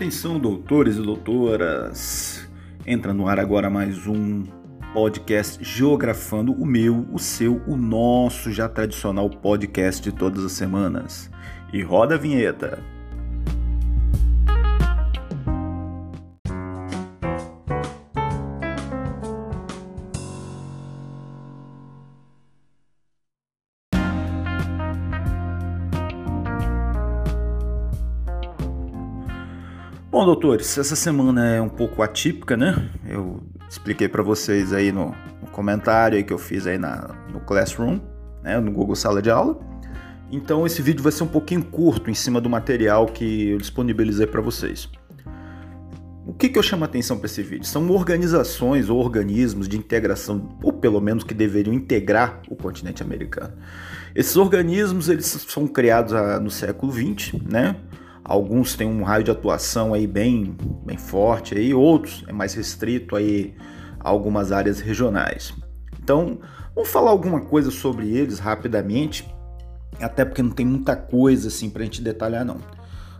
Atenção, doutores e doutoras! Entra no ar agora mais um podcast Geografando, o meu, o seu, o nosso já tradicional podcast de todas as semanas. E roda a vinheta! Bom, doutores, essa semana é um pouco atípica, né? Eu expliquei para vocês aí no, no, comentário que eu fiz aí na, no Classroom, né, no Google Sala de Aula. Então esse vídeo vai ser um pouquinho curto em cima do material que eu disponibilizei para vocês. O que, que eu chamo a atenção para esse vídeo? São organizações ou organismos de integração, ou pelo menos que deveriam integrar o continente americano. Esses organismos eles são criados ah, no século XX, né? Alguns têm um raio de atuação aí bem, bem forte, aí, outros é mais restrito aí a algumas áreas regionais. Então, vamos falar alguma coisa sobre eles rapidamente, até porque não tem muita coisa assim para a gente detalhar não.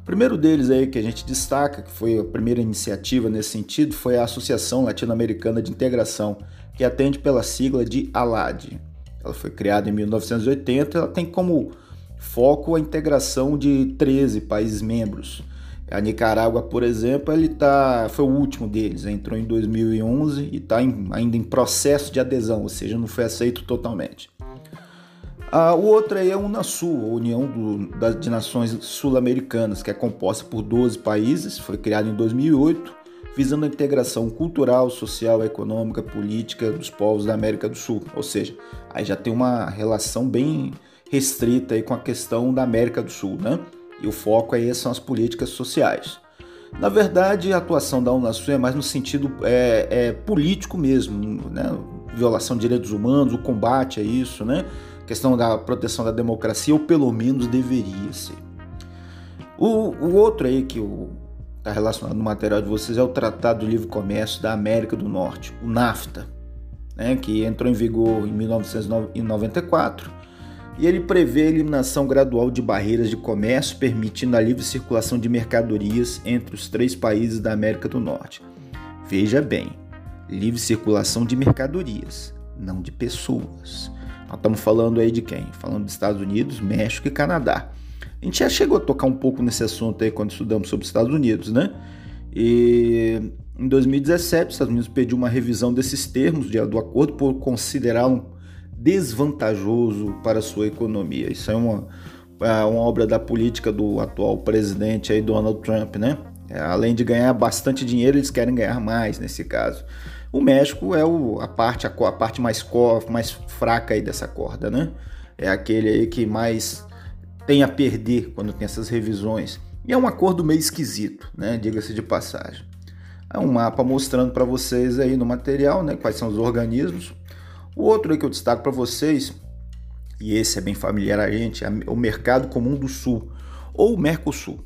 O primeiro deles aí que a gente destaca, que foi a primeira iniciativa nesse sentido, foi a Associação Latino-Americana de Integração, que atende pela sigla de ALAD. Ela foi criada em 1980, ela tem como foco a integração de 13 países membros. A Nicarágua, por exemplo, ele tá, foi o último deles, entrou em 2011 e está ainda em processo de adesão, ou seja, não foi aceito totalmente. Ah, o outro aí é a Unasul, a União do, das, de Nações Sul-Americanas, que é composta por 12 países, foi criado em 2008, visando a integração cultural, social, econômica, política dos povos da América do Sul. Ou seja, aí já tem uma relação bem restrita aí com a questão da América do Sul, né? E o foco aí são as políticas sociais. Na verdade, a atuação da Unasul é mais no sentido é, é, político mesmo, né? Violação de direitos humanos, o combate a isso, né? Questão da proteção da democracia, ou pelo menos deveria ser. O, o outro aí que está relacionado no material de vocês é o Tratado de Livre Comércio da América do Norte, o NAFTA, né? que entrou em vigor em 1994 e ele prevê a eliminação gradual de barreiras de comércio, permitindo a livre circulação de mercadorias entre os três países da América do Norte. Veja bem, livre circulação de mercadorias, não de pessoas. Nós estamos falando aí de quem? Falando dos Estados Unidos, México e Canadá. A gente já chegou a tocar um pouco nesse assunto aí quando estudamos sobre os Estados Unidos, né? E em 2017, os Estados Unidos pediu uma revisão desses termos do acordo por considerá-lo desvantajoso para sua economia. Isso é uma, é uma obra da política do atual presidente aí, Donald Trump, né? É, além de ganhar bastante dinheiro, eles querem ganhar mais nesse caso. O México é o, a parte a, a parte mais mais fraca aí dessa corda, né? É aquele aí que mais tem a perder quando tem essas revisões. E é um acordo meio esquisito, né? Diga-se de passagem. É um mapa mostrando para vocês aí no material, né? Quais são os organismos. O outro aí que eu destaco para vocês, e esse é bem familiar a gente, é o Mercado Comum do Sul, ou Mercosul.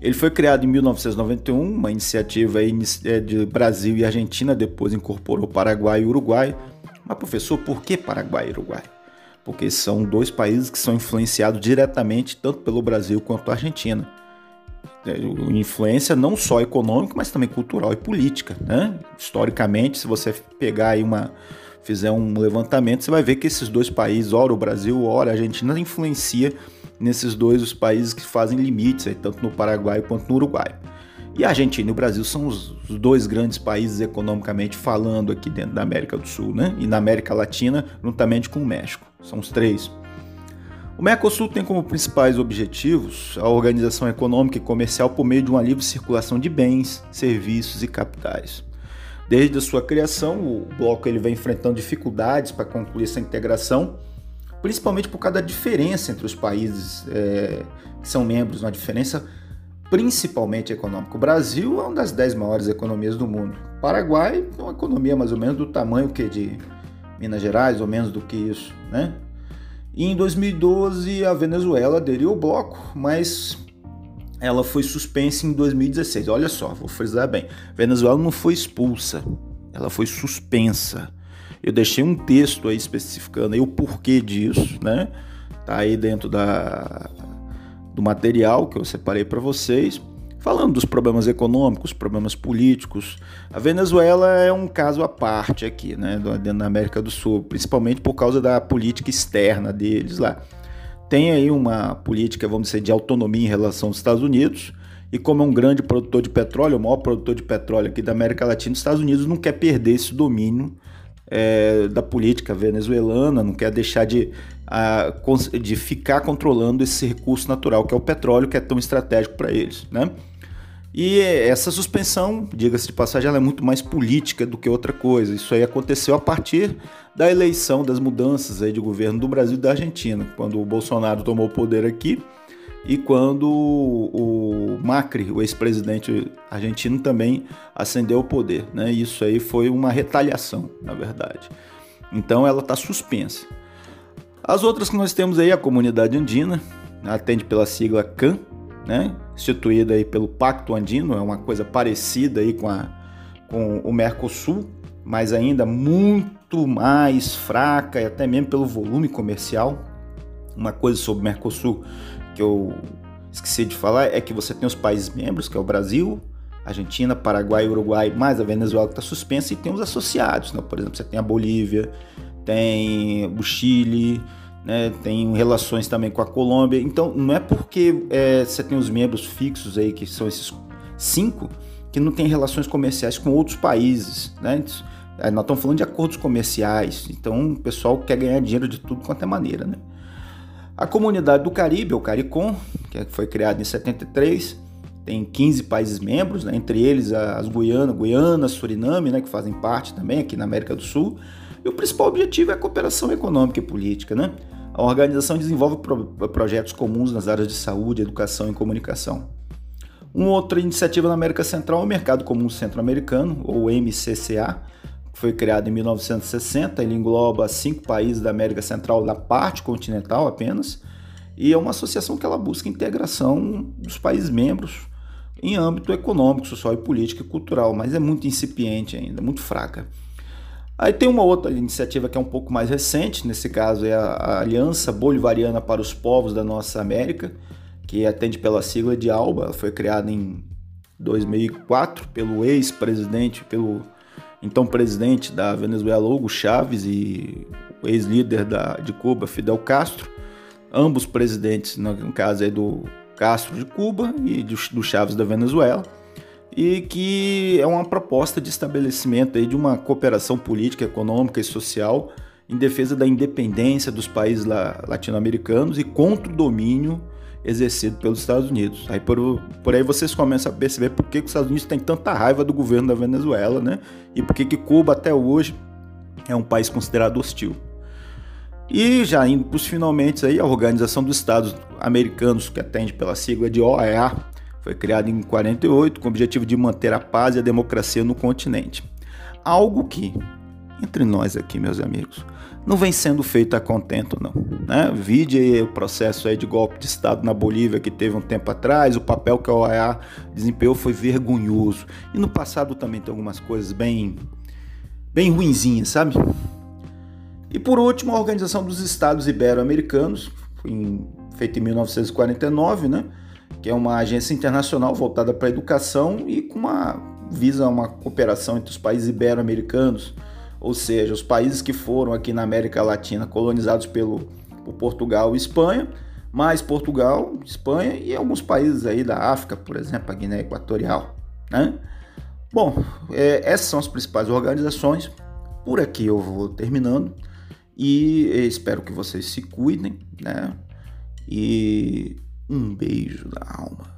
Ele foi criado em 1991, uma iniciativa é, de Brasil e Argentina, depois incorporou Paraguai e Uruguai. Mas, professor, por que Paraguai e Uruguai? Porque são dois países que são influenciados diretamente tanto pelo Brasil quanto a Argentina. É, influência não só econômica, mas também cultural e política. Né? Historicamente, se você pegar aí uma, fizer um levantamento, você vai ver que esses dois países, ora o Brasil, ora a Argentina, influencia nesses dois os países que fazem limites, aí, tanto no Paraguai quanto no Uruguai. E a Argentina e o Brasil são os, dois grandes países economicamente falando aqui dentro da América do Sul, né? E na América Latina, juntamente com o México. São os três. O Mercosul tem como principais objetivos a organização econômica e comercial por meio de uma livre circulação de bens, serviços e capitais. Desde a sua criação, o bloco ele vem enfrentando dificuldades para concluir essa integração, principalmente por causa da diferença entre os países é, que são membros, uma diferença principalmente econômica. O Brasil é uma das dez maiores economias do mundo. O Paraguai é uma economia mais ou menos do tamanho que de Minas Gerais, ou menos do que isso, né? E em 2012 a Venezuela aderiu ao bloco, mas ela foi suspensa em 2016. Olha só, vou frisar bem. Venezuela não foi expulsa, ela foi suspensa. Eu deixei um texto aí especificando aí o porquê disso, né? Tá aí dentro da, do material que eu separei para vocês. falando dos problemas econômicos, problemas políticos. A Venezuela é um caso à parte aqui, né, dentro da América do Sul, principalmente por causa da política externa deles lá. Tem aí uma política, vamos dizer, de autonomia em relação aos Estados Unidos, e como é um grande produtor de petróleo, o maior produtor de petróleo aqui da América Latina, os Estados Unidos não quer perder esse domínio é, da política venezuelana, não quer deixar de, a, de ficar controlando esse recurso natural que é o petróleo, que é tão estratégico para eles. Né? E essa suspensão, diga-se de passagem, ela é muito mais política do que outra coisa. Isso aí aconteceu a partir da eleição, das mudanças aí de governo do Brasil e da Argentina, quando o Bolsonaro tomou o poder aqui e quando o Macri, o ex-presidente argentino, também ascendeu ao poder. Né? Isso aí foi uma retaliação, na verdade. Então ela está suspensa. As outras que nós temos aí, a comunidade andina, atende pela sigla CAN, né? instituída aí pelo Pacto Andino, é uma coisa parecida aí com, a, com o Mercosul, mas ainda muito mais fraca e até mesmo pelo volume comercial. Uma coisa sobre o Mercosul que eu esqueci de falar é que você tem os países membros, que é o Brasil, Argentina, Paraguai, Uruguai, mais a Venezuela que está suspensa, e tem os associados. Né? Por exemplo, você tem a Bolívia, tem o Chile, né? tem relações também com a Colômbia. Então, não é porque é, você tem os membros fixos aí, que são esses cinco, que não tem relações comerciais com outros países. Né? Nós estamos falando de acordos comerciais, então o pessoal quer ganhar dinheiro de tudo quanto é maneira. Né? A comunidade do Caribe, o CARICOM, que foi criado em 73, tem 15 países membros, né, entre eles as Guiana, Guiana, Suriname, né, que fazem parte também aqui na América do Sul. E o principal objetivo é a cooperação econômica e política. Né? A organização desenvolve pro projetos comuns nas áreas de saúde, educação e comunicação. Uma outra iniciativa na América Central é o Mercado Comum Centro-Americano, ou MCCA, foi criado em 1960, ele engloba cinco países da América Central na parte continental apenas, e é uma associação que ela busca integração dos países membros em âmbito econômico, social e político e cultural, mas é muito incipiente ainda, muito fraca. Aí tem uma outra iniciativa que é um pouco mais recente, nesse caso é a Aliança Bolivariana para os Povos da Nossa América, que atende pela sigla de ALBA, ela foi criada em 2004 pelo ex-presidente, pelo então presidente da Venezuela, Hugo Chávez, e ex-líder de Cuba, Fidel Castro, ambos presidentes, no caso aí do Castro de Cuba e do Chávez da Venezuela, e que é uma proposta de estabelecimento aí de uma cooperação política, econômica e social em defesa da independência dos países latino-americanos e contra o domínio exercido pelos Estados Unidos. Aí por, por aí vocês começam a perceber por que, que os Estados Unidos têm tanta raiva do governo da Venezuela, né? E por que, que Cuba até hoje é um país considerado hostil. E já indo para os finalmente aí, a Organização dos Estados Americanos, que atende pela sigla de OEA, foi criada em 48 com o objetivo de manter a paz e a democracia no continente. Algo que, entre nós aqui, meus amigos, não vem sendo feito a contento, não. Né? Vide aí o processo aí de golpe de Estado na Bolívia que teve um tempo atrás, o papel que a OEA desempenhou foi vergonhoso. E no passado também tem algumas coisas bem, bem ruinzinhas, sabe? E por último, a Organização dos Estados Ibero-Americanos, feita em 1949, né? Que é uma agência internacional voltada para a educação e com uma visa uma cooperação entre os países ibero-americanos ou seja, os países que foram aqui na América Latina colonizados pelo, por Portugal e Espanha, mais Portugal, Espanha e alguns países aí da África, por exemplo, a Guiné Equatorial. Né? Bom, é, essas são as principais organizações. Por aqui eu vou terminando e espero que vocês se cuidem, né? E um beijo da alma.